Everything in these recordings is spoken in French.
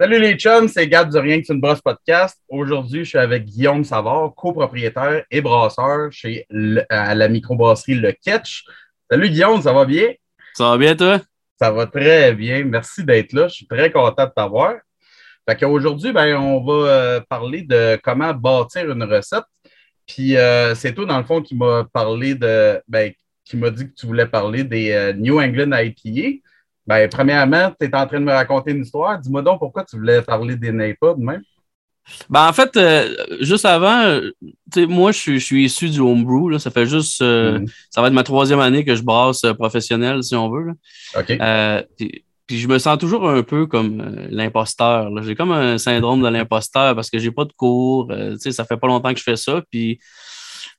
Salut les chums, c'est Gab du Rien que c'est une brosse podcast. Aujourd'hui, je suis avec Guillaume Savard, copropriétaire et brasseur chez à la microbrasserie Le Ketch. Salut Guillaume, ça va bien? Ça va bien toi? Ça va très bien. Merci d'être là. Je suis très content de t'avoir. Fait qu'aujourd'hui, ben, on va euh, parler de comment bâtir une recette. Puis euh, c'est toi, dans le fond, qui m'a parlé de ben, qui m'a dit que tu voulais parler des euh, New England IPA. Ben, premièrement, tu es en train de me raconter une histoire. Dis-moi donc pourquoi tu voulais parler des NAPA de même. Ben, en fait, euh, juste avant, euh, moi, je suis, issu du homebrew. Là. Ça fait juste. Euh, mm-hmm. Ça va être ma troisième année que je brasse professionnel, si on veut. OK. Puis, je me sens toujours un peu comme l'imposteur. J'ai comme un syndrome de l'imposteur parce que j'ai pas de cours. ça fait pas longtemps que je fais ça. Puis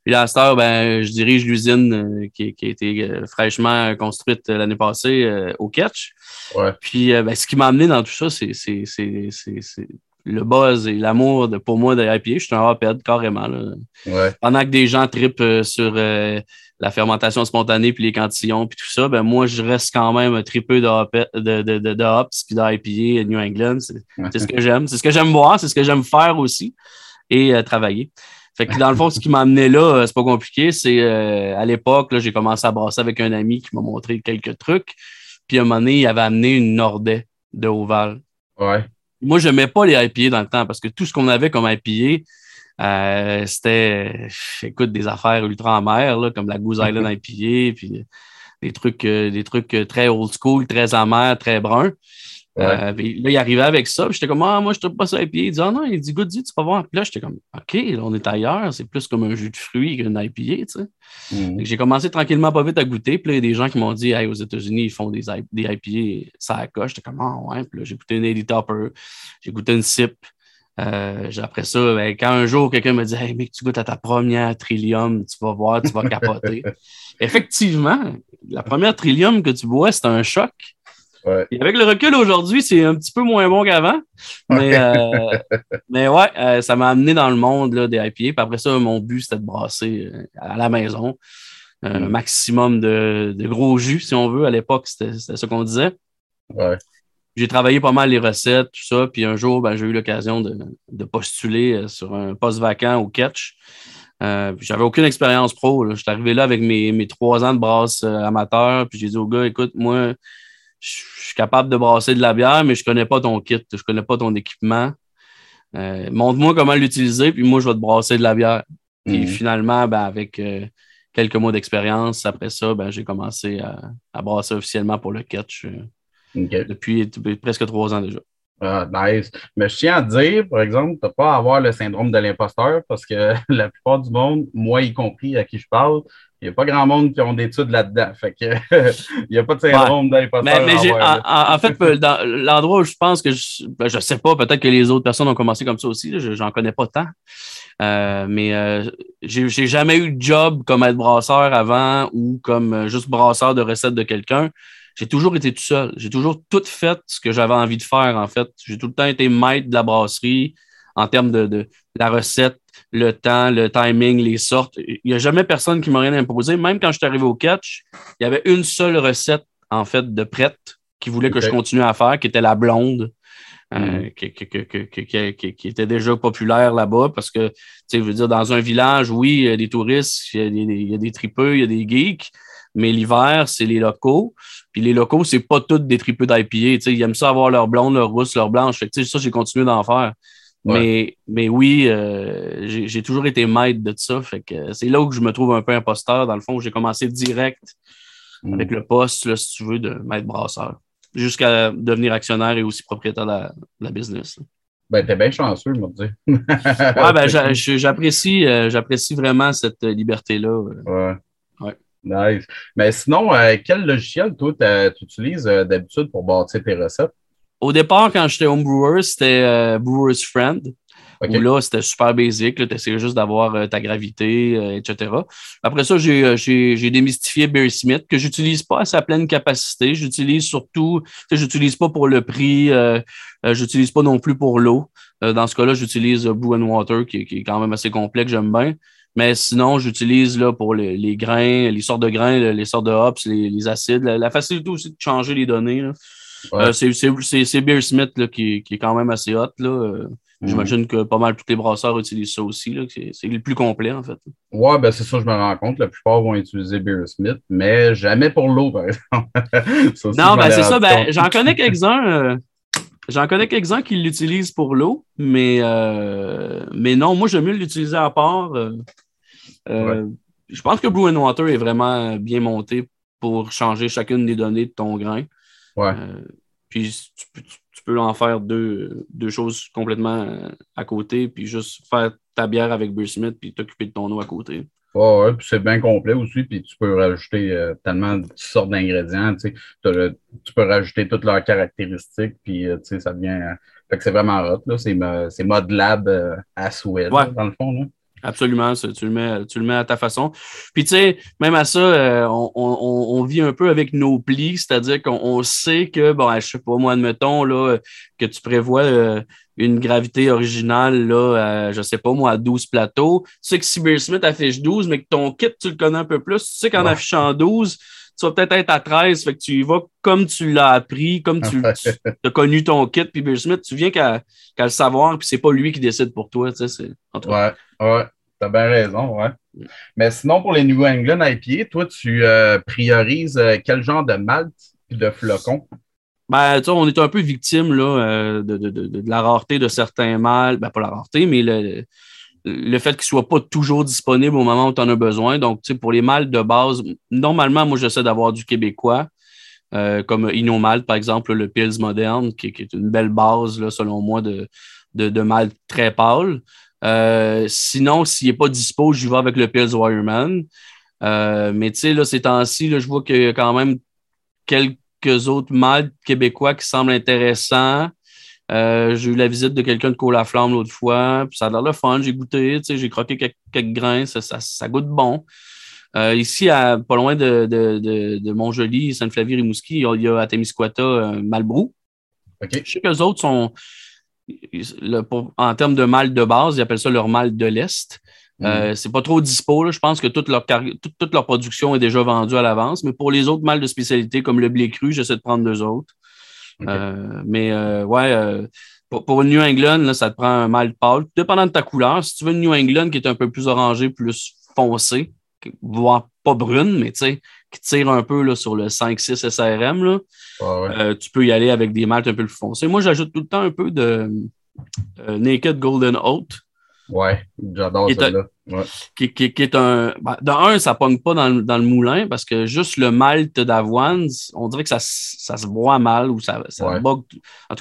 puis à cette heure, ben, je dirige l'usine euh, qui, qui, a été euh, fraîchement construite euh, l'année passée au Catch. Ouais. Puis ben, ce qui m'a amené dans tout ça, c'est le buzz et l'amour pour moi de l'IPA. Je suis un RPD carrément. Là. Ouais. Pendant que des gens tripent sur la fermentation spontanée puis les cantillons puis tout ça, ben moi, je reste quand même un tripeux de, de, de, de, de hops puis d'IPA New England. C'est ce que j'aime. C'est ce que j'aime voir, c'est ce que j'aime faire aussi et travailler. Fait que dans le fond, ce qui m'a amené là, euh, c'est pas compliqué. C'est euh, à l'époque, j'ai commencé à brasser avec un ami qui m'a montré quelques trucs. Puis à un moment donné, il avait amené une Nordais de Oval. Ouais. Moi, je n'aimais pas les IPA dans le temps parce que tout ce qu'on avait comme IPA, euh, c'était, écoute, des affaires ultra amères, là, comme la Goose Island IPA, puis des trucs, des trucs très old school, très amers, très bruns. Euh, là, il arrivait avec ça. J'étais comme, ah, moi, je ne pas ça à pied. Il dit, ah non, il dit, goûte, tu vas voir. Puis là, j'étais comme, OK, là, on est ailleurs. C'est plus comme un jus de fruits qu'une IPA, tu sais. Mm. J'ai commencé tranquillement, pas vite à goûter. Puis là, il y a des gens qui m'ont dit, hey, aux États-Unis, ils font des, des IPA, ça accroche. J'étais comme, ah ouais. Puis là, j'ai goûté une Eddie Topper. J'ai goûté une SIP. Euh, après ça, ben, quand un jour quelqu'un me dit Hey mec, tu goûtes à ta première Trillium, tu vas voir, tu vas capoter. Effectivement, la première Trillium que tu bois, c'est un choc. Et avec le recul aujourd'hui, c'est un petit peu moins bon qu'avant. Mais, euh, mais ouais, euh, ça m'a amené dans le monde là, des IPA. Puis après ça, mon but, c'était de brasser euh, à la maison. Un mm. maximum de, de, gros jus, si on veut. À l'époque, c'était ce qu'on disait. J'ai travaillé pas mal les recettes, tout ça. Puis un jour, ben, j'ai eu l'occasion de, de, postuler sur un poste vacant au catch. Euh, j'avais aucune expérience pro. Je suis arrivé là avec mes, mes trois ans de brasse amateur. Puis j'ai dit au gars, écoute, moi, je suis capable de brasser de la bière, mais je ne connais pas ton kit, je ne connais pas ton équipement. Euh, montre-moi comment l'utiliser, puis moi, je vais te brasser de la bière. Et mhm. finalement, ben, avec euh, quelques mois d'expérience, après ça, ben, j'ai commencé à, brasser officiellement pour le catch euh, depuis, presque trois ans déjà. Ah, nice. Mais je tiens à dire, par exemple, tu n'as pas avoir le syndrome de l'imposteur parce que la plupart du monde, moi y compris à qui je parle, il n'y a pas grand monde qui ont d'études là-dedans. Fait que il n'y a pas de syndrome ouais. d'imposteur. Mais, mais en, en, fait, dans l'endroit où je pense que je ne ben, sais pas, peut-être que les autres personnes ont commencé comme ça aussi, je n'en connais pas tant. Euh, mais euh, j'ai jamais eu de job comme être brasseur avant ou comme euh, juste brasseur de recettes de quelqu'un. J'ai toujours été tout seul. J'ai toujours tout fait ce que j'avais envie de faire, en fait. J'ai tout le temps été maître de la brasserie en termes de, de la recette, le temps, le timing, les sortes. Il n'y a jamais personne qui m'a rien imposé. Même quand je suis arrivé au catch, il y avait une seule recette, en fait, de prête qui voulait que je continue à faire, qui était la blonde. Euh, mm. qui, qui, qui, était déjà populaire là-bas parce que, tu sais, je veux dire, dans un village, oui, il y a des touristes, il y a des, il y a des tripeux, il y a des geeks, mais l'hiver, c'est les locaux. Puis les locaux, c'est pas tous des tripeux d'IPA. Ils aiment ça avoir leur blonde, leur rousse, leur blanche. Fait que, ça, j'ai continué d'en faire. Mais, mais oui, euh, j'ai toujours été maître de ça. Fait que c'est là où je me trouve un peu imposteur. Dans le fond, j'ai commencé direct mm. avec le poste, là, si tu veux, de maître brasseur, jusqu'à devenir actionnaire et aussi propriétaire de la, business. Ben, t'es bien chanceux, je me ouais, ben, j'apprécie, euh, j'apprécie vraiment cette liberté-là. Ouais. Nice. Mais sinon, euh, quel logiciel, toi, tu utilises d'habitude pour bâtir tes recettes? Au départ, quand j'étais homebrewer, c'était euh, Brewer's Friend. Où là, c'était super basique. Tu essayais juste d'avoir euh, ta gravité, euh, etc. Après ça, j'ai démystifié Bear Smith, que j'utilise pas à sa pleine capacité. J'utilise surtout, j'utilise pas pour le prix, j'utilise pas non plus pour l'eau. dans ce cas-là, j'utilise Brew and Water, qui, est quand même assez complet, que j'aime bien. Mais sinon, j'utilise là pour les, grains, les sortes de grains, les sortes de hops, les, acides, la, facilité aussi de changer les données. Euh, c'est Beer Smith là, qui, qui, est quand même assez hot. Là. Euh, mhm. J'imagine que pas mal tous les brasseurs utilisent ça aussi. C'est le plus complet, en fait. Ouais, ben c'est ça, je me rends compte. La plupart vont utiliser Beer Smith, mais jamais pour l'eau, par exemple. non, ben c'est ça. Ben, J'en connais quelques-uns. Euh, j'en connais quelques-uns qui l'utilisent pour l'eau, mais, mais non, moi, j'aime mieux l'utiliser à part. Je pense que Blue Water est vraiment bien monté pour changer chacune des données de ton grain. Ouais. Euh, puis tu peux, en faire deux, choses complètement euh, à côté, puis juste faire ta bière avec Beer Smith, puis t'occuper de ton eau à côté. Ouais, puis c'est bien complet aussi, puis tu peux rajouter euh, tellement de sortes d'ingrédients, tu, sais, tu peux rajouter toutes leurs caractéristiques, puis tu sais, ça devient. fait que c'est vraiment hot, là. C'est mode lab à souhait, dans le fond. Là. Absolument, tu le, mets, tu le mets à ta façon. Puis, tu sais, même à ça, euh, on, vit un peu avec nos plis, c'est-à-dire qu'on sait que, bon, je sais pas, moi, admettons, là, que tu prévois euh, une gravité originale, là, je sais pas, moi, à 12 plateaux. Tu sais que si Beer Smith affiche 12, mais que ton kit, tu le connais un peu plus, tu sais qu'en affichant 12, tu vas peut-être être à 13, fait que tu y vas comme tu l'as appris, comme tu, as connu ton kit, puis Beer Smith, tu viens qu'à le savoir, puis c'est pas lui qui décide pour toi, tu sais, cas. Ouais, t'as bien raison, ouais. Mais sinon, pour les New England IPA, toi, tu euh, priorises euh, quel genre de malt et de flocons? Ben, tu on est un peu victime là, euh, de, de, de, la rareté de certains mâles. Ben, pas la rareté, mais le, le fait qu'ils ne soient pas toujours disponibles au moment où tu en as besoin. Donc, tu pour les mâles de base, normalement, moi, j'essaie d'avoir du québécois, comme Inomalt, par exemple, le Pils moderne, qui, est une belle base, là, selon moi, de, de, malt très pâle. Euh, sinon, s'il n'est pas dispo, je vais avec le Pills Wireman. Euh, mais tu sais, ces temps-ci, je vois qu'il y a quand même quelques autres maltes québécois qui semblent intéressants. Euh, j'ai eu la visite de quelqu'un de Colaflamme l'autre fois, puis ça a l'air le fun. J'ai goûté, j'ai croqué quelques, grains, ça, goûte bon. ici, à, pas loin de, de, de, de Montjoli, Sainte-Flavie-Rimouski, il y a à Témiscouata Malbrou. Je sais autres sont, en termes de mal de base, ils appellent ça leur mal de l'Est. Ce euh, c'est pas trop dispo. Je pense que toute leur, toute, leur production est déjà vendue à l'avance. Mais pour les autres mâles de spécialité, comme le blé cru, j'essaie de prendre deux autres. Euh, mais euh, ouais, pour, une New England, ça te prend un mâle pâle. Dépendant de ta couleur, si tu veux une New England qui est un peu plus orangé, plus foncé, voire pas brune, mais tu sais, qui tire un peu là, sur le 5-6 SRM, là, euh, tu peux y aller avec des maltes un peu plus foncées. Moi, j'ajoute tout le temps un peu de euh, Naked Golden Oat. Ouais, j'adore. Ouais. Qui, qui, qui, est un. Ben, dans un, ça pogne pas dans, dans, le moulin parce que juste le malt d'avoine, on dirait que ça, ça se boit mal ou ça, ça En tout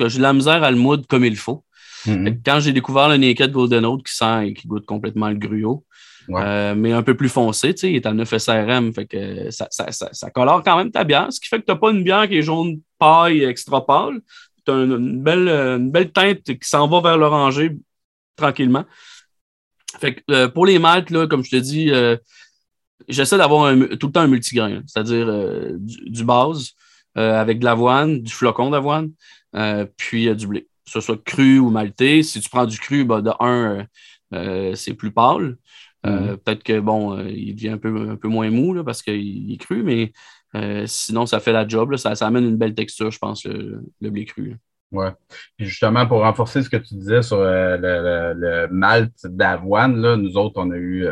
cas, j'ai de la misère à le moudre comme il faut. Mm-hmm. Quand j'ai découvert le Naked Golden Oat qui sent et qui goûte complètement le gruau, euh, mais un peu plus foncé, tu sais, il est à 9 SRM, fait que ça, ça, ça, colore quand même ta bière, ce qui fait que tu n'as pas une bière qui est jaune paille extra pâle, tu as une, belle, une belle teinte qui s'en va vers l'oranger tranquillement. Fait que euh, pour les maltes, là, comme je te dis, euh, j'essaie d'avoir tout le temps un multigrain, c'est-à-dire du, base avec de l'avoine, du flocon d'avoine, puis du blé. Que ce soit cru ou malté. Si tu prends du cru, ben, de un, c'est plus pâle. Euh, mhm. Peut-être que bon, euh, il devient un peu, un peu moins mou là, parce qu'il est cru, mais euh, sinon, ça fait la job. Là, ça, ça, amène une belle texture, je pense, le, le blé cru. Oui. justement, pour renforcer ce que tu disais sur le, le, le, malt d'avoine, nous autres, on a eu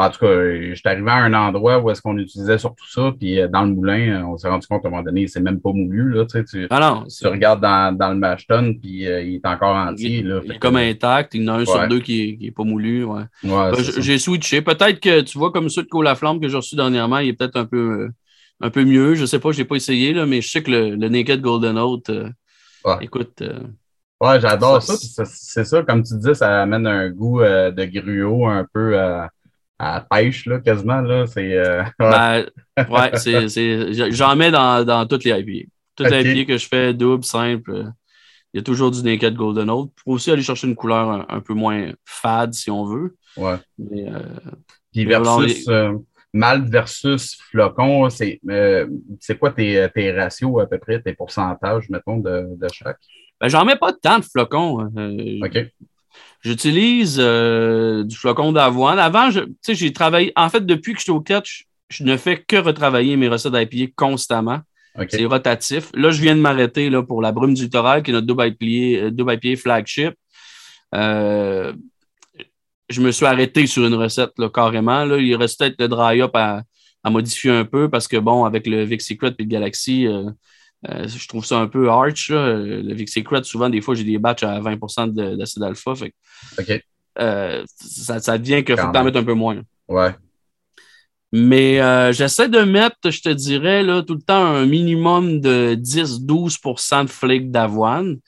en tout cas, je suis arrivé à un endroit où est-ce qu'on utilisait surtout ça, puis euh, dans le moulin, euh, on s'est rendu compte à un moment donné, c'est même pas moulu. Là, tu, sais, ah non, tu regardes dans, dans le mashton, puis euh, il est encore entier. Là, il est comme intact, il y en a un sur deux qui n'est pas moulu. Ouais. Ben, j'ai switché. Peut-être que tu vois, comme ceux de Cola Flamme que j'ai reçu dernièrement, il est peut-être un peu, un peu mieux. Je ne sais pas, je n'ai pas essayé, là, mais je sais que le, Naked Golden Oat, écoute. ouais, j'adore ça. C'est ça, comme tu disais, ça amène un goût de gruau un peu à pêche, là, quasiment. Là. C'est, euh, ouais, ben, c'est, j'en mets dans, dans toutes les IPA. Toutes les IPA que je fais, double, simple, il y a toujours du Naked Golden Oat. Pour aussi aller chercher une couleur un, peu moins fade, si on veut. Ouais. Mais, euh, Puis versus euh, malt versus flocon, c'est, c'est quoi tes, tes, ratios à peu près, tes pourcentages, mettons, de, de chaque? Ben, j'en mets pas tant de flocons. OK. J'utilise euh, du flocon d'avoine. Avant, j'ai travaillé. En fait, depuis que je suis au catch, je, ne fais que retravailler mes recettes d'IPA constamment. C'est rotatif. Là, je viens de m'arrêter pour la brume du littoral, qui est notre double IPA, double flagship. Euh, je me suis arrêté sur une recette là, carrément. Là. Il reste peut-être le dry-up à, modifier un peu parce que, bon, avec le Vic Secret et le Galaxy, euh, euh, je trouve ça un peu arch. Le Vic Secret, souvent, des fois, j'ai des batchs à 20 d'acide alpha. OK. ça, devient qu'il faut en mettre un peu moins. Ouais. Mais j'essaie de mettre, je te dirais, là, tout le temps un minimum de 10-12% de flake d'avoine.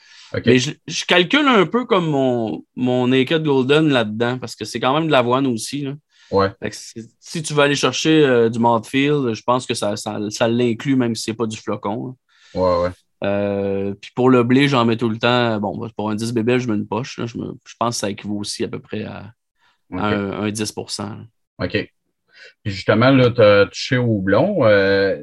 Mais je, calcule un peu comme mon, mon Naked Golden là-dedans, parce que c'est quand même de l'avoine aussi. Là. Ouais. si tu veux aller chercher euh, du Mouthfeel, je pense que ça, ça, l'inclut, même si c'est pas du flocon. Ouais, ouais. Euh, puis pour le blé, j'en mets tout le temps. Bon, pour un 10 bébé, je mets une poche. Je, pense que ça équivaut aussi à peu près à, un, 10 OK. Puis justement, là, tu as touché au houblon. Euh,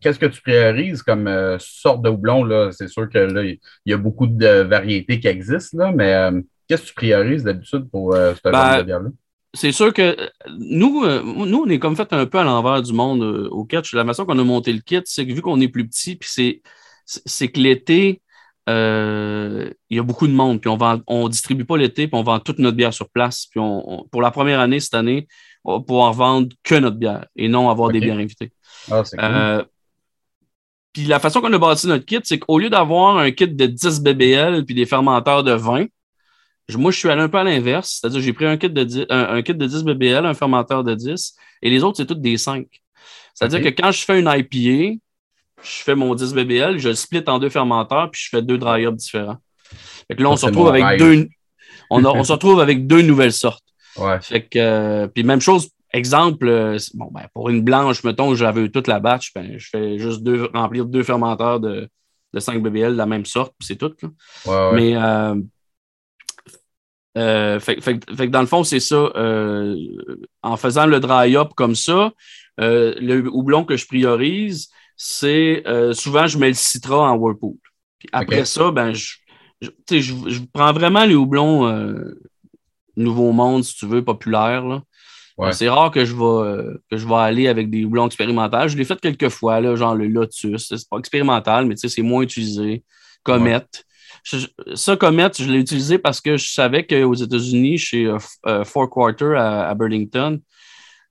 qu'est-ce que tu priorises comme euh, sorte de houblon? C'est sûr que là, il y a beaucoup de variétés qui existent, là, mais euh, qu'est-ce que tu priorises d'habitude pour euh, cette ben, de bière-là? C'est sûr que nous, nous, on est comme fait un peu à l'envers du monde au catch. La façon qu'on a monté le kit, c'est que vu qu'on est plus petit, puis c'est que l'été, il y a beaucoup de monde, puis on ne distribue pas l'été, puis on vend toute notre bière sur place. Puis on, pour la première année cette année, on va pouvoir vendre que notre bière et non avoir des bières invitées. Ah, euh, puis la façon qu'on a bâti notre kit, c'est qu'au lieu d'avoir un kit de 10 BBL puis des fermenteurs de 20, moi, je suis allé un peu à l'inverse. C'est-à-dire j'ai pris un kit, de 10, un, kit de 10 BBL, un fermenteur de 10, et les autres, c'est toutes des 5. C'est-à-dire que quand je fais une IPA, je fais mon 10 BBL, je le split en deux fermenteurs, puis je fais deux dry ups différents. Fait que là, on se retrouve avec deux. On, se retrouve avec deux nouvelles sortes. Fait que, euh, puis même chose Exemple, euh, bon, ben, pour une blanche, mettons, j'avais toute la batch, ben, je fais juste deux, remplir deux fermenteurs de, de 5 BBL de la même sorte, puis c'est tout. Mais euh, euh, fait, que dans le fond, c'est ça. en faisant le dry-up comme ça, le houblon que je priorise, c'est souvent je mets le citra en whirlpool. Puis après ça, ben, je, je, prends vraiment les houblons Nouveau Monde, si tu veux, populaire. C'est rare que je, vais, euh, que je vais aller avec des houblons expérimentaux. Je l'ai fait quelques fois, là, genre le Lotus. C'est pas expérimental, mais c'est moins utilisé. Comet. ça, Comet, je l'ai utilisé parce que je savais qu'aux États-Unis, chez euh, euh, Four Quarter à, Burlington,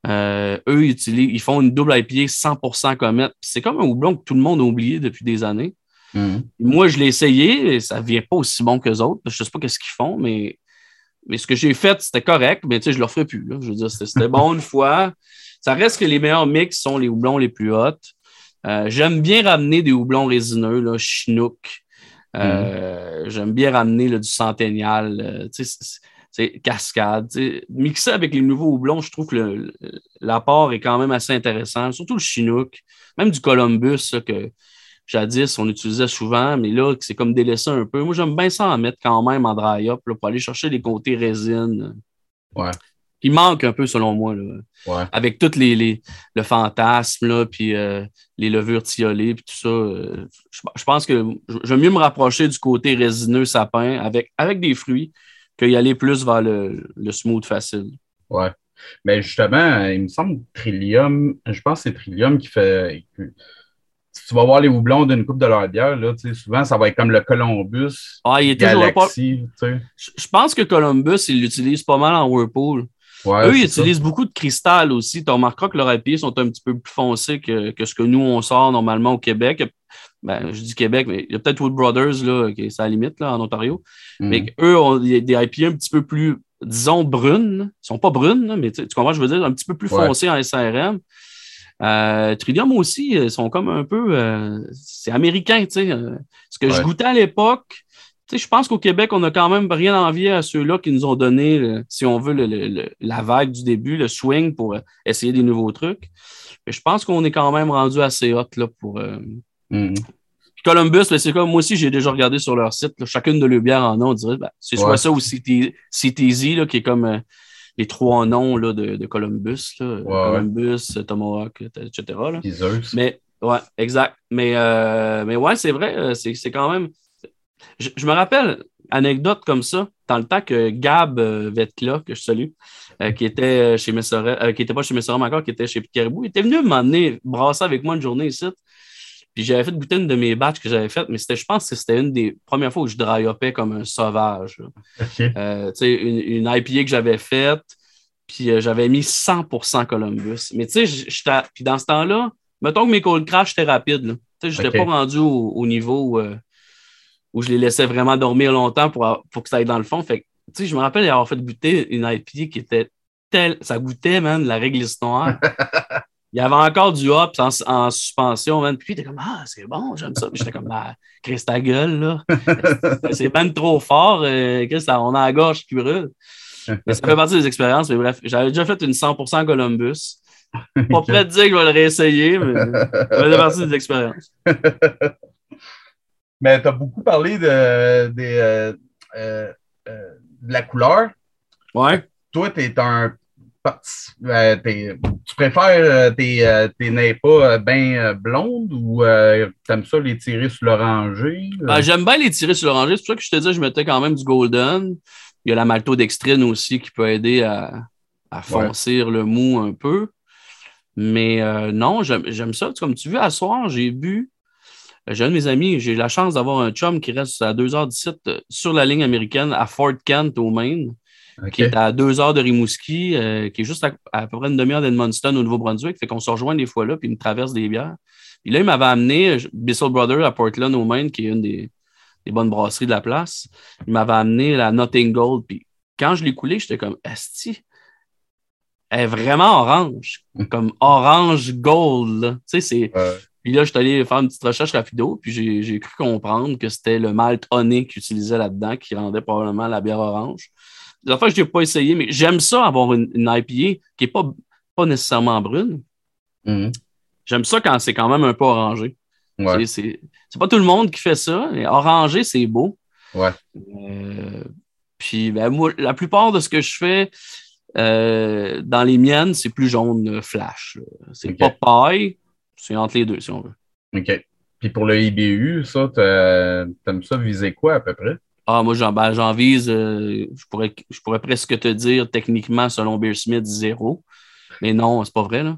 eux, utilisent, ils font une double IPA 100% Comet. C'est comme un houblon que tout le monde a oublié depuis des années. Mm-hmm. Moi, je l'ai essayé et ça ne vient pas aussi bon que les autres. Je ne sais pas ce qu'ils font, mais mais ce que j'ai fait, c'était correct, mais tu sais, je ne le ferai plus. Je veux dire, c'était bon une fois. Ça reste que les meilleurs mix sont les houblons les plus hauts. Euh, j'aime bien ramener des houblons résineux, là, Chinook. Euh, mm. J'aime bien ramener du centennial, euh, tu sais, cascade. Mixer avec les nouveaux houblons, je trouve que l'apport est quand même assez intéressant, surtout le Chinook, même du Columbus, que jadis, on utilisait souvent, mais là, c'est comme délaissé un peu. Moi, j'aime bien ça en mettre quand même en dry-up pour aller chercher les côtés résine. Ouais. Qui manque un peu, selon moi. Là. Avec tout les, le fantasme, là, puis euh, les levures tiolées, puis tout ça. Euh, je, pense que je vais mieux me rapprocher du côté résineux sapin avec, avec des fruits qu'y aller plus vers le, le smooth facile. Ouais. Mais justement, il me semble Trillium, je pense que c'est Trillium qui fait tu vas voir les houblons d'une coupe de leur bière, là, souvent, ça va être comme le Columbus. Ah, il est Galaxy, Je pense que Columbus, ils l'utilisent pas mal en Whirlpool. Eux, ils utilisent beaucoup de cristal aussi. Tu remarqueras que leurs IPA sont un petit peu plus foncés que, que, ce que nous, on sort normalement au Québec. Ben, je dis Québec, mais il y a peut-être Wood Brothers, là, qui est à la limite, là, en Ontario. Mm. Mais eux ont des IPA un petit peu plus, disons, brunes. Ils ne sont pas brunes, mais tu comprends, je veux dire, un petit peu plus foncés en SRM. Euh, Trillium aussi, ils sont comme un peu. Euh, c'est américain, tu sais. Euh, ce que je goûtais à l'époque, tu sais, je pense qu'au Québec, on n'a quand même rien envie à ceux-là qui nous ont donné, si on veut, la vague du début, le swing pour essayer des nouveaux trucs. Mais je pense qu'on est quand même rendu assez hot là, pour. Mm-hmm. Columbus, c'est comme moi aussi, j'ai déjà regardé sur leur site. chacune de leurs bières en a, on dirait. Ben, c'est soit ça ou CTZ, qui est comme les trois noms là, de, Columbus, Columbus, Tomahawk, etc. Mais, ouais, exact. Mais, euh, mais ouais, c'est vrai, euh, c'est quand même. Je, me rappelle, anecdote comme ça, dans le temps que Gab euh, Vetla, que je salue, qui était chez Messorel, qui n'était pas chez Messorel encore, qui était chez Caribou, il était venu m'emmener brasser avec moi une journée ici. Puis j'avais fait goûter une de mes batchs que j'avais faites, mais c'était, je pense que c'était une des premières fois où je dry comme un sauvage. Euh, une, une IPA que j'avais faite, puis euh, j'avais mis 100% Columbus. Mais tu sais, puis dans ce temps-là, mettons que mes cold crash étaient rapides. Je n'étais pas rendu au, niveau euh, où je les laissais vraiment dormir longtemps pour, pour que ça aille dans le fond. Fait je me rappelle avoir fait goûter une IPA qui était telle. Ça goûtait, man, la réglisse noire. Il y avait encore du hop en, suspension, man. Puis il était comme Ah, c'est bon, j'aime ça. Puis j'étais comme bah, Chris, ta gueule, là. c'est même trop fort. Euh, Chris, on a la gorge qui brûle. Mais ça fait partie des expériences. Mais bref, j'avais déjà fait une 100% Columbus. Pas prêt de dire que je vais le réessayer, mais ça fait partie des expériences. Mais tu as beaucoup parlé de, euh, euh, de la couleur. Ouais. Toi, tu es un tu préfères euh, tes, euh, tes pas bien blondes ou t'aimes ça les tirer sur l'oranger? Ben, j'aime bien les tirer sur l'oranger. C'est pour ça que je te dis, je mettais quand même du golden. Il y a la maltodextrine aussi qui peut aider à, à foncir le mou un peu. Mais non, j'aime ça. Comme tu veux, à soir, j'ai bu. J'ai un de mes amis, j'ai la chance d'avoir un chum qui reste à 2h17 sur la ligne américaine à Fort Kent au Maine qui est à deux heures de Rimouski, euh, qui est juste à, peu près une demi-heure d'Edmundston au Nouveau-Brunswick. Fait qu'on se rejoint des fois là, puis il me traverse des bières. Puis là, il m'avait amené euh, Bissell Brother à Portland, au Maine, qui est une des, bonnes brasseries de la place. Il m'avait amené la Notting Gold. Puis quand je l'ai coulé, j'étais comme, Esti, elle est vraiment orange, comme orange gold. Tu sais, c'est. Puis là, je suis allé faire une petite recherche rapido, puis j'ai cru comprendre que c'était le malt honey qu'ils utilisaient là-dedans qui rendait probablement la bière orange. La fois, je n'ai pas essayé, mais j'aime ça avoir une, IPA qui n'est pas, pas nécessairement brune. Mhm. J'aime ça quand c'est quand même un peu orangé. C'est pas tout le monde qui fait ça, mais orangé, c'est beau. Ouais. Euh, puis, ben, moi, la plupart de ce que je fais euh, dans les miennes, c'est plus jaune flash. C'est pas paille, c'est entre les deux, si on veut. OK. Puis pour le IBU, ça, t'aimes ça viser quoi à peu près? Ah, moi, j'en ben, vise, euh, je, pourrais, je pourrais presque te dire techniquement, selon Beer Smith, zéro. Mais non, c'est pas vrai. Là.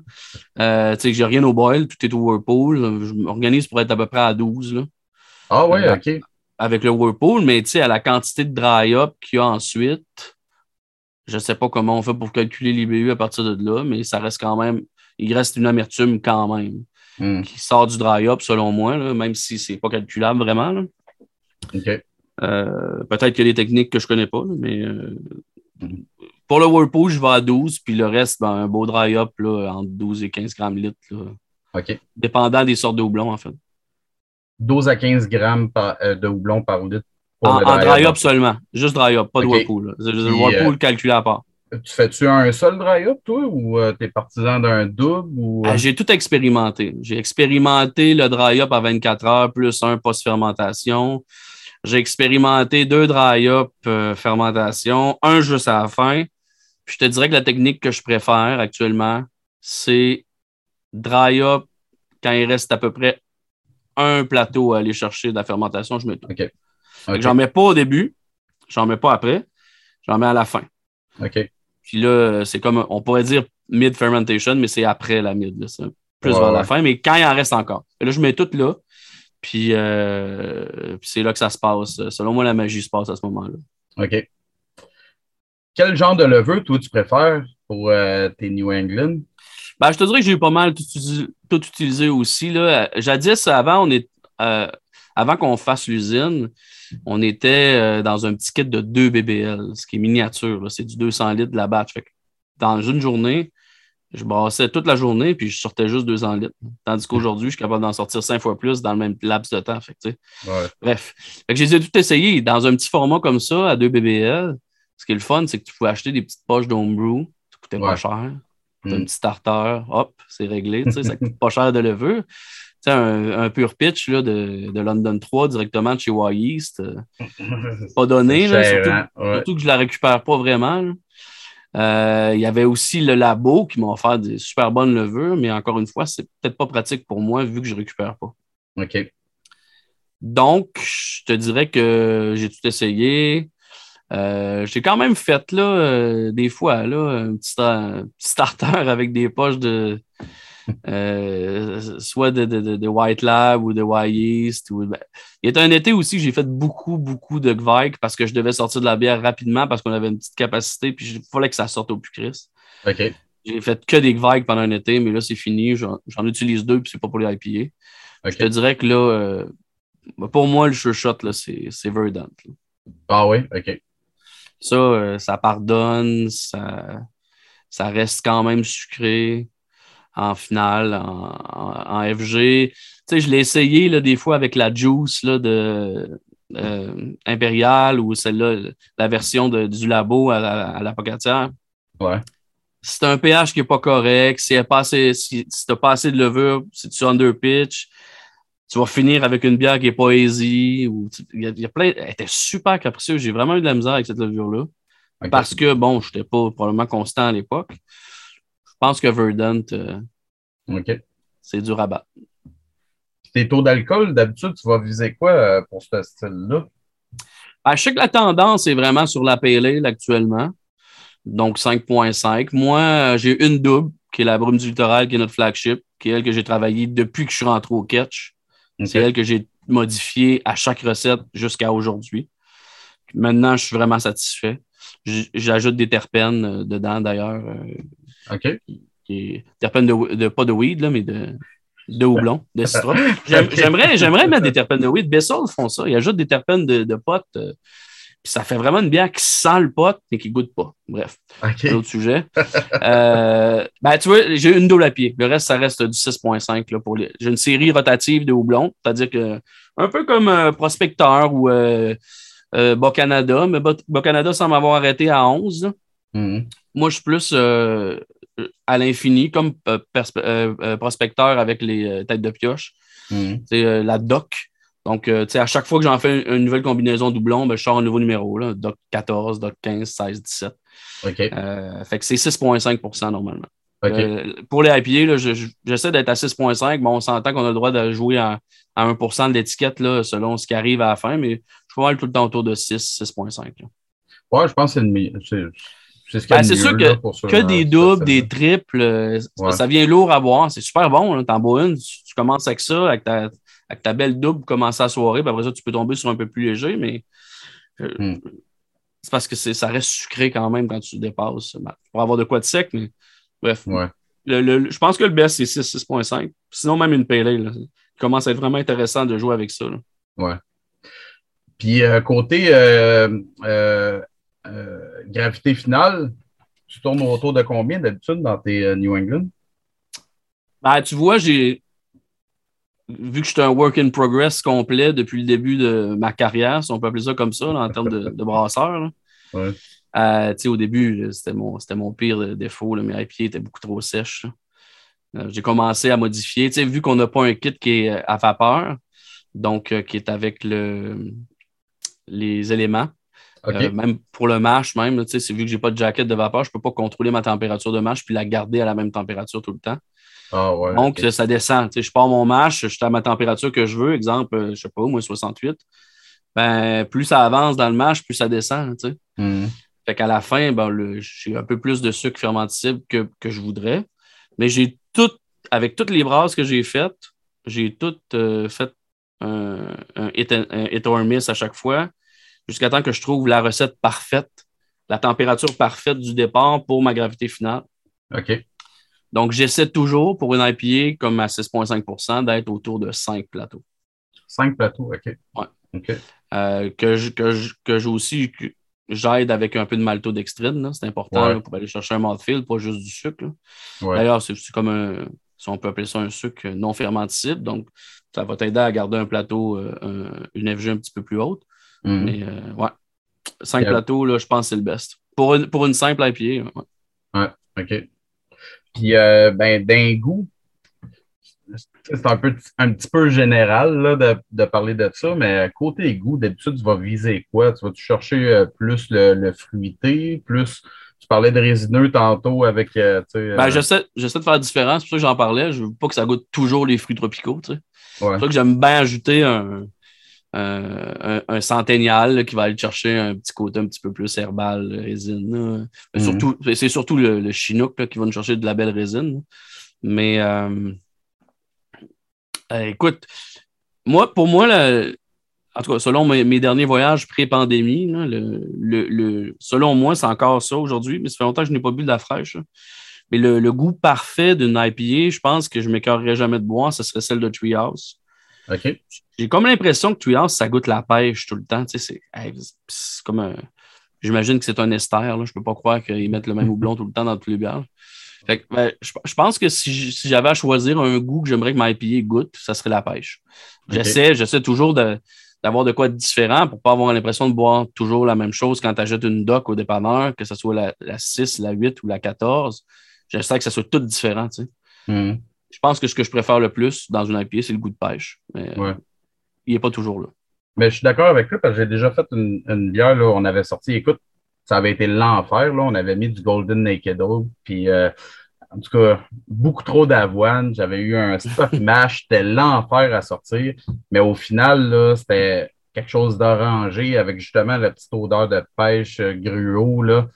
Euh, tu sais, j'ai rien au boil, tout est au Whirlpool. Je m'organise pour être à peu près à 12. Là. Ah ouais, euh, OK. Avec le Whirlpool, mais tu sais, à la quantité de dry-up qu'il y a ensuite, je sais pas comment on fait pour calculer l'IBU à partir de là, mais ça reste quand même, il reste une amertume quand même hmm. qui sort du dry-up, selon moi, là, même si c'est pas calculable vraiment. Là. OK. Euh, peut-être qu'il y a des techniques que je ne connais pas, mais euh, pour le Whirlpool, je vais à 12, puis le reste, ben, un beau dry-up entre 12 et 15 grammes litres. OK. Dépendant des sortes de houblon, en fait. 12 à 15 grammes euh, de houblon par litre. En, dry-up seulement. Juste dry-up, pas de Whirlpool. Le Whirlpool calculé à part. Tu fais-tu un seul dry-up, toi, ou tu es partisan d'un double? Ah, j'ai tout expérimenté. J'ai expérimenté le dry-up à 24 heures plus un post-fermentation. J'ai expérimenté deux dry-up euh, fermentation, un juste à la fin. Puis je te dirais que la technique que je préfère actuellement, c'est dry-up quand il reste à peu près un plateau à aller chercher de la fermentation, je mets tout. J'en mets pas au début, j'en mets pas après, j'en mets à la fin. OK. Puis là, c'est comme, on pourrait dire mid-fermentation, mais c'est après la mid, plus vers la fin, mais quand il en reste encore. Et là, je mets tout là. Euh, puis, c'est là que ça se passe. Selon moi, la magie se passe à ce moment-là. OK. Quel genre de levure, toi, tu préfères pour euh, tes New England? Ben, je te dirais que j'ai eu pas mal tout, utilisé aussi. Là. Jadis, avant, on est, euh, avant qu'on fasse l'usine, on était dans un petit kit de 2 BBL, ce qui est miniature. C'est du 200 litres de la batch. dans une journée, je brassais toute la journée, puis je sortais juste 200 litres. Tandis qu'aujourd'hui, je suis capable d'en sortir cinq fois plus dans le même laps de temps. Fait, Bref. Fait que j'ai tout essayé dans un petit format comme ça, à 2 BBL. Ce qui est le fun, c'est que tu pouvais acheter des petites poches d'homebrew. Ça coûtait pas cher. Tu un mm. petit starter, hop, c'est réglé. Ça coûte pas cher de levure. Un, un pur pitch là, de, de, London 3 directement de chez Y East. Euh, pas donné, là, surtout, hein? surtout, que je la récupère pas vraiment. Euh, il y avait aussi le labo qui m'a offert des super bonnes levures, mais encore une fois, c'est peut-être pas pratique pour moi vu que je ne récupère pas. OK. Donc, je te dirais que j'ai tout essayé. Euh, j'ai quand même fait là, euh, des fois là, un petit, starter avec des poches de, euh, soit de, de, White Lab ou de White East. Ou, ben, il y a un été aussi que j'ai fait beaucoup, beaucoup de Gvike parce que je devais sortir de la bière rapidement parce qu'on avait une petite capacité, puis il fallait que ça sorte au plus Chris. OK. J'ai fait que des Gvike pendant un été, mais là, c'est fini. J'en utilise deux, puis c'est pas pour les IPA. Je te dirais que là, euh, pour moi, le sure shot, c'est Verdant. Ah oui, OK. Ça, euh, ça pardonne, ça, ça reste quand même sucré en finale, en, FG. Tu sais, je l'ai essayé là, des fois avec la juice là, de euh, Impérial ou celle-là, la version de, du labo à la, à la pocatière. Ouais. C'est un pH qui n'est pas correct, si, si, si tu n'as pas assez de levure, si tu under pitch, tu vas finir avec une bière qui n'est pas easy. Ou, il, y a, plein, elle était super capricieuse. J'ai vraiment eu de la misère avec cette levure-là. Parce que, bon, je n'étais pas probablement constant à l'époque. Je pense que Verdant, euh, c'est du rabat. Tes taux d'alcool, d'habitude, tu vas viser quoi euh, pour ce style-là? Ben, je sais que la tendance est vraiment sur la PLA actuellement. Donc 5.5. Moi, euh, j'ai une double, qui est la Brume du Littoral, qui est notre flagship, qui est elle que j'ai travaillé depuis que je suis rentré au catch. C'est elle que j'ai modifiée à chaque recette jusqu'à aujourd'hui. Maintenant, je suis vraiment satisfait. J'ajoute des terpènes euh, dedans, d'ailleurs. Euh, OK. terpènes de, pas de weed, là, mais de, de houblon, de citron. J'aimerais, j'aimerais mettre des terpènes de weed. Bessol font ça. Ils ajoutent des terpènes de, de potes. Euh, puis ça fait vraiment une bière qui sent le pot, mais qui goûte pas. Bref, c'est un autre sujet. ben, tu vois, j'ai une double à pied. Le reste, ça reste du 6.5. pour les... J'ai une série rotative de houblon, c'est-à-dire que un peu comme Prospecteur ou euh, Bas-Canada, mais Bas-Canada semble avoir arrêté à 11. Mm-hmm. Moi, je suis plus euh, à l'infini, comme euh, prospecteur avec les têtes de pioche. Mm-hmm. C'est la DOC. Donc, à chaque fois que j'en fais une, nouvelle combinaison doublon, ben, je sors un nouveau numéro. Là, DOC 14, DOC 15, 16, 17. fait que c'est 6,5% normalement. pour les IPA, j'essaie d'être à 6,5, mais on s'entend qu'on a le droit de jouer à, 1% de l'étiquette selon ce qui arrive à la fin, mais pas mal tout le temps autour de 6, 6.5. Ouais, je pense que c'est le C'est ce ben, sûr que, que des doubles, des triples, euh, ça vient lourd à boire. C'est super bon. T'en bois une, tu, commences avec ça, avec ta, avec ta belle double, commencer la soirée. Puis après ça, tu peux tomber sur un peu plus léger, mais euh, hmm. c'est parce que ça reste sucré quand même quand tu dépasses. Ben, pour avoir de quoi de sec, mais bref. je pense que le best, c'est 6, 6.5. Sinon, même une PLA. il commence à être vraiment intéressant de jouer avec ça. Ouais. Puis euh, côté euh, euh, gravité finale, tu tournes autour de combien d'habitude dans tes New England? Ben, tu vois, j'ai vu que je suis un work in progress complet depuis le début de ma carrière, si on peut appeler ça comme ça, en termes de, brasseur. au début, c'était mon, mon, pire défaut. mes pieds étaient beaucoup trop sèches. j'ai commencé à modifier. vu qu'on n'a pas un kit qui est à vapeur, donc qui est avec le, les éléments. Euh, même pour le mash, même, c'est vu que je n'ai pas de jacket de vapeur, je ne peux pas contrôler ma température de mash puis la garder à la même température tout le temps. Ah, Donc, ça descend. je pars mon mash, je suis à ma température que je veux, exemple, euh, je ne sais pas, moi, 68. Ben, plus ça avance dans le mash, plus ça descend. Mm-hmm. Fait qu'à la fin, ben, j'ai un peu plus de sucre fermenticible que, que je voudrais. Mais j'ai tout, avec toutes les brasses que j'ai faites, j'ai tout euh, fait un, un, hit, or miss à chaque fois jusqu'à temps que je trouve la recette parfaite, la température parfaite du départ pour ma gravité finale. OK. Donc, j'essaie toujours pour une IPA comme à 6,5% d'être autour de 5 plateaux. 5 plateaux, OK. Ouais. Euh, que, je, que, je, aussi, j'aide avec un peu de malto dextrine. C'est important pour aller chercher un mouthfeel, pas juste du sucre. D'ailleurs, c'est comme un, si on peut appeler ça un sucre non fermenticible. Donc, ça va t'aider à garder un plateau, euh, une FG un petit peu plus haute. Mm. Mais euh, ouais, cinq plateaux, là, je pense que c'est le best. Pour une, pour une simple IPA. Ouais. ouais, OK. Puis, euh, ben, d'un goût, c'est un, peu, un petit peu général là, de, de, parler de ça, mais côté goût, d'habitude, tu vas viser quoi? Tu vas-tu chercher euh, plus le, le, fruité, plus. Tu parlais de résineux tantôt avec. Euh, ben, j'essaie, j'essaie de faire la différence, c'est pour ça que j'en parlais. Je veux pas que ça goûte toujours les fruits tropicaux. C'est pour ça que j'aime bien ajouter un, un, un, centennial qui va aller chercher un petit côté un petit peu plus herbal, résine. Mhm. surtout, c'est surtout le, Chinook qui va nous chercher de la belle résine. Mais euh, euh, écoute, moi, pour moi, en tout cas, selon mes, derniers voyages pré-pandémie, le, selon moi, c'est encore ça aujourd'hui, mais ça fait longtemps que je n'ai pas bu de la fraîche. Mais le, goût parfait d'une IPA, je pense que je ne m'écœurerais jamais de boire, ce serait celle de Treehouse. OK. J'ai comme l'impression que Treehouse, ça goûte la pêche tout le temps. c'est, comme un. J'imagine que c'est un ester. Je ne peux pas croire qu'ils mettent le même houblon tout le temps dans tous les bières. Ben, je, pense que si, j'avais à choisir un goût que j'aimerais que ma IPA goûte, ça serait la pêche. J'essaie, j'essaie toujours d'avoir de quoi de différent pour ne pas avoir l'impression de boire toujours la même chose quand tu achètes une doc au dépanneur, que ce soit la, la, 6, la 8 ou la 14. J'essaie que ça soit tout différent. Hmm. Je pense que ce que je préfère le plus dans une IPA, c'est le goût de pêche. Mais, il n'est pas toujours là. Mais je suis d'accord avec toi parce que j'ai déjà fait une, bière, là, on avait sorti, écoute, ça avait été l'enfer, là, on avait mis du Golden Naked Oak, puis euh, en tout cas, beaucoup trop d'avoine. J'avais eu un stock mash, c'était l'enfer à sortir, mais au final, là, c'était quelque chose d'orangé avec justement la petite odeur de pêche euh, gruau, là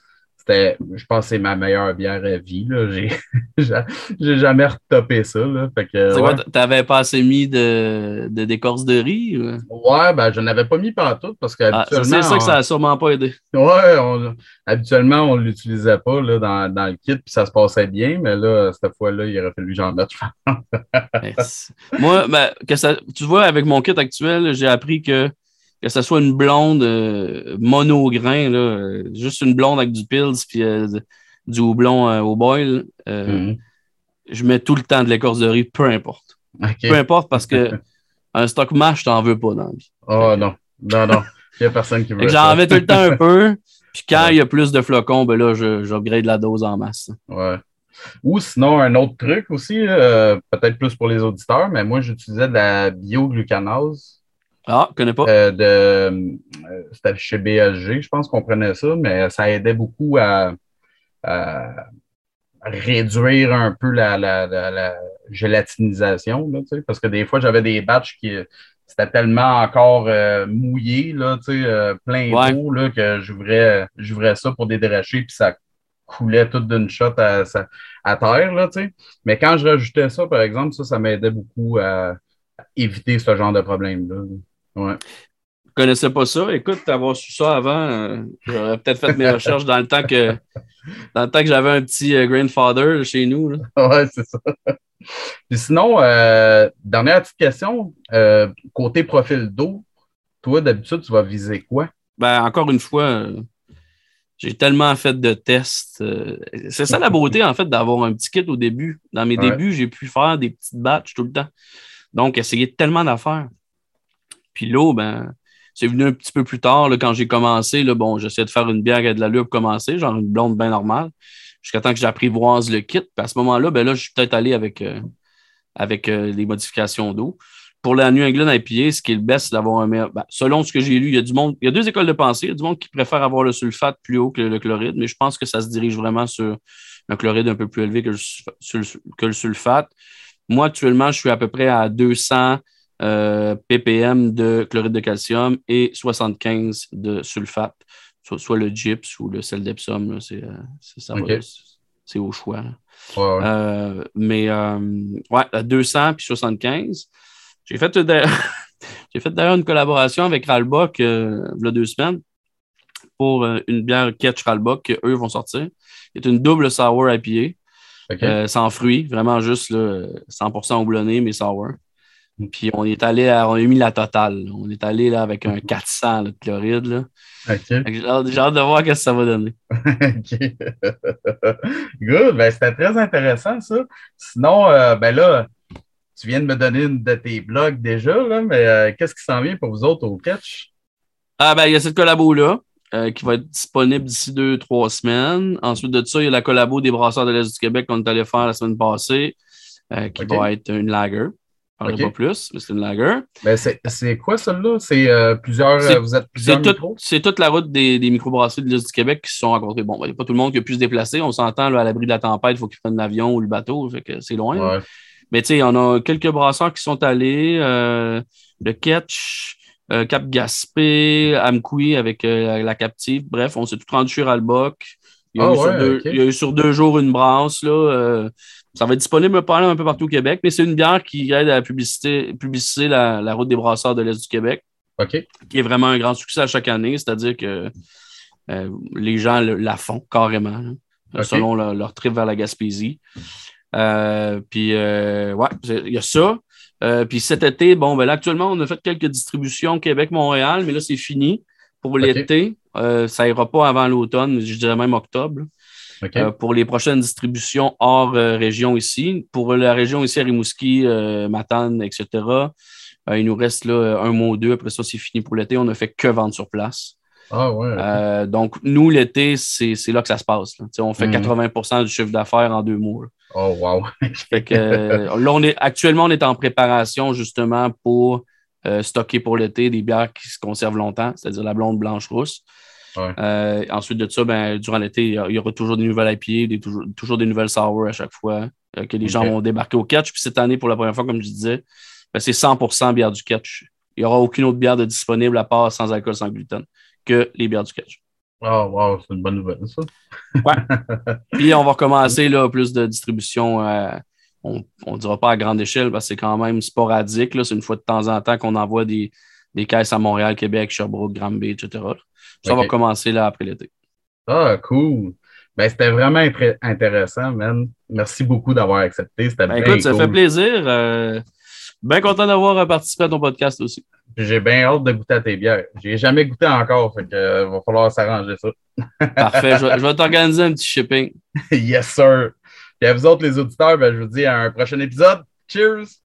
c'était, je pense que c'est ma meilleure bière à vie. Là. J'ai, j'ai jamais retopé ça. Là. Fait que, ouais. t'avais pas assez mis de, de d'écorce de riz? Ouais, ben je n'avais pas mis partout parce qu'habituellement. Ah, c'est ça que ça n'a sûrement pas aidé. Ouais, habituellement, on ne l'utilisait pas là, dans, dans, le kit, puis ça se passait bien, mais là, cette fois-là, il aurait fallu que j'en mette, Moi, ben, que ça, tu vois, avec mon kit actuel, j'ai appris que que ce soit une blonde euh, monograin, là, juste une blonde avec du pills puis euh, du houblon euh, au boil, mhm. je mets tout le temps de l'écorce de riz, peu importe. Peu importe parce que un stock mash, je t'en veux pas dans la vie. Oh non, non, non. Il n'y a personne qui veut. J'en mets tout le temps un peu. Puis quand il y a plus de flocons, ben là, j'upgrade la dose en masse. Ouais. Ou sinon, un autre truc aussi, peut-être plus pour les auditeurs, mais moi, j'utilisais de la bioglucanase. Ah, je connais pas. Euh, de, euh, c'était chez BSG, je pense qu'on prenait ça, mais ça aidait beaucoup à, réduire un peu la, la, la, gélatinisation, là, parce que des fois, j'avais des batchs qui c'était tellement encore euh, mouillé, là, plein d'eau là, que j'ouvrais ça pour dédracher, puis ça coulait tout d'une shot à, à terre. Là, Mais quand je rajoutais ça, par exemple, ça, ça m'aidait beaucoup à éviter ce genre de problème-là. Ouais. Je connaissais pas ça. Écoute, avoir su ça avant, euh, j'aurais peut-être fait mes recherches dans le temps que dans le temps que j'avais un petit euh, grandfather chez nous. Oui, Ouais, c'est ça. Puis sinon, euh, dernière petite question. côté profil d'eau, toi, d'habitude, tu vas viser quoi? Ben, encore une fois, j'ai tellement fait de tests. c'est ça la beauté, en fait, d'avoir un petit kit au début. Dans mes débuts, j'ai pu faire des petites batches tout le temps. Donc, essayer tellement d'affaires. Puis l'eau, ben, c'est venu un petit peu plus tard, là, quand j'ai commencé. Là, bon, j'essayais de faire une bière avec de l'allure pour commencer, genre une blonde bien normale, jusqu'à temps que j'apprivoise le kit. Puis à ce moment-là, ben là, je suis peut-être allé avec, euh, avec euh, les modifications d'eau. Pour la New England IPA, ce qui est le best, c'est d'avoir un meilleur. Ben, selon ce que j'ai lu, il y a du monde. Il y a deux écoles de pensée. Il y a du monde qui préfère avoir le sulfate plus haut que le, chloride, mais je pense que ça se dirige vraiment sur un chloride un peu plus élevé que le, que le sulfate. Moi, actuellement, je suis à peu près à 200 euh, ppm de chloride de calcium et 75 de sulfate, soit, le gyps ou le sel d'Epsom, c'est c'est au choix. Euh, mais euh, ouais, 200 puis 75. J'ai fait j'ai fait d'ailleurs une collaboration avec Ralbock il y a deux semaines pour une bière Ketch Ralbock qu'eux vont sortir. C'est une double sour IPA. sans fruits, vraiment juste 100% houblonné, mais sour. Puis on est allé, on a mis la totale. On est allé là, avec un 400 de chloride. Là. J'ai hâte, de voir ce que ça va donner. OK. Good. Ben, c'était très intéressant, ça. Sinon, euh, ben là, tu viens de me donner une de tes blogs déjà, là, mais euh, qu'est-ce qui s'en vient pour vous autres au catch? Ah, ben, il y a cette collabo-là. Euh, qui va être disponible d'ici deux, trois semaines. Ensuite de ça, il y a la collabo des brasseurs de l'Est du Québec qu'on est allé faire la semaine passée, qui va être une lager parlerai pas plus, mais c'est une lager. Ben c'est quoi celle-là? C'est euh, plusieurs. Vous êtes plusieurs? C'est toute la route des, des microbrasseries de l'Est du Québec qui se sont rencontrés. Bon, il n'y a pas tout le monde qui a pu se déplacer. On s'entend à l'abri de la tempête, il faut qu'ils prennent l'avion ou le bateau. Fait que c'est loin. Mais tu sais, il y en a quelques brasseurs qui sont allés. Euh, le Ketch, euh, Cap Gaspé, Amkoui avec la captive. Bref, on s'est tout rendu sur Alboc. Il y, a ah eu sur deux, il y a eu sur deux jours une brasse. Là, ça va être disponible un peu partout au Québec, mais c'est une bière qui aide à publiciser la, route des brasseurs de l'Est du Québec. OK. Qui est vraiment un grand succès à chaque année, c'est-à-dire que euh, les gens la font carrément, selon leur, trip vers la Gaspésie. Euh, puis, euh, ouais, il y a ça. puis cet été, bon, ben là, actuellement, on a fait quelques distributions Québec-Montréal, mais là, c'est fini pour l'été. ça ira pas avant l'automne, je dirais même octobre. pour les prochaines distributions hors région ici. Pour la région ici, à Rimouski, Matane, etc., il nous reste là, un mois ou deux. Après ça, c'est fini pour l'été. On ne fait que vendre sur place. Ah ouais. Euh, donc, nous, l'été, c'est là que ça se passe. On fait 80 mhm. du chiffre d'affaires en deux mois. Oh, wow. fait que, euh, là, on est, actuellement, on est en préparation justement pour euh, stocker pour l'été des bières qui se conservent longtemps, c'est-à-dire la blonde, blanche, rousse. ensuite de ça, ben, durant l'été, il y aura toujours des nouvelles IPA, des, toujours, toujours des nouvelles sour à chaque fois que les gens vont débarquer au catch. Puis cette année, pour la première fois, comme je disais, ben, c'est 100% bière du catch. Il n'y aura aucune autre bière de disponible à part sans alcool, sans gluten que les bières du catch. Oh, wow, c'est une bonne nouvelle, ça. ouais. Puis on va recommencer là, plus de distribution. Euh, on ne dira pas à grande échelle parce que c'est quand même sporadique. C'est une fois de temps en temps qu'on envoie des, des, caisses à Montréal, Québec, Sherbrooke, Granby, etc. Ça va commencer là après l'été. Ah, cool. Ben, c'était vraiment intéressant, man. Merci beaucoup d'avoir accepté. C'était ben, écoute, ça fait plaisir. Euh, bien content d'avoir participé à ton podcast aussi. J'ai bien hâte de goûter à tes bières. J'ai jamais goûté encore, fait que euh, va falloir s'arranger ça. Parfait. Je, vais t'organiser un petit shipping. yes, sir. Et à vous autres, les auditeurs, ben, je vous dis à un prochain épisode. Cheers!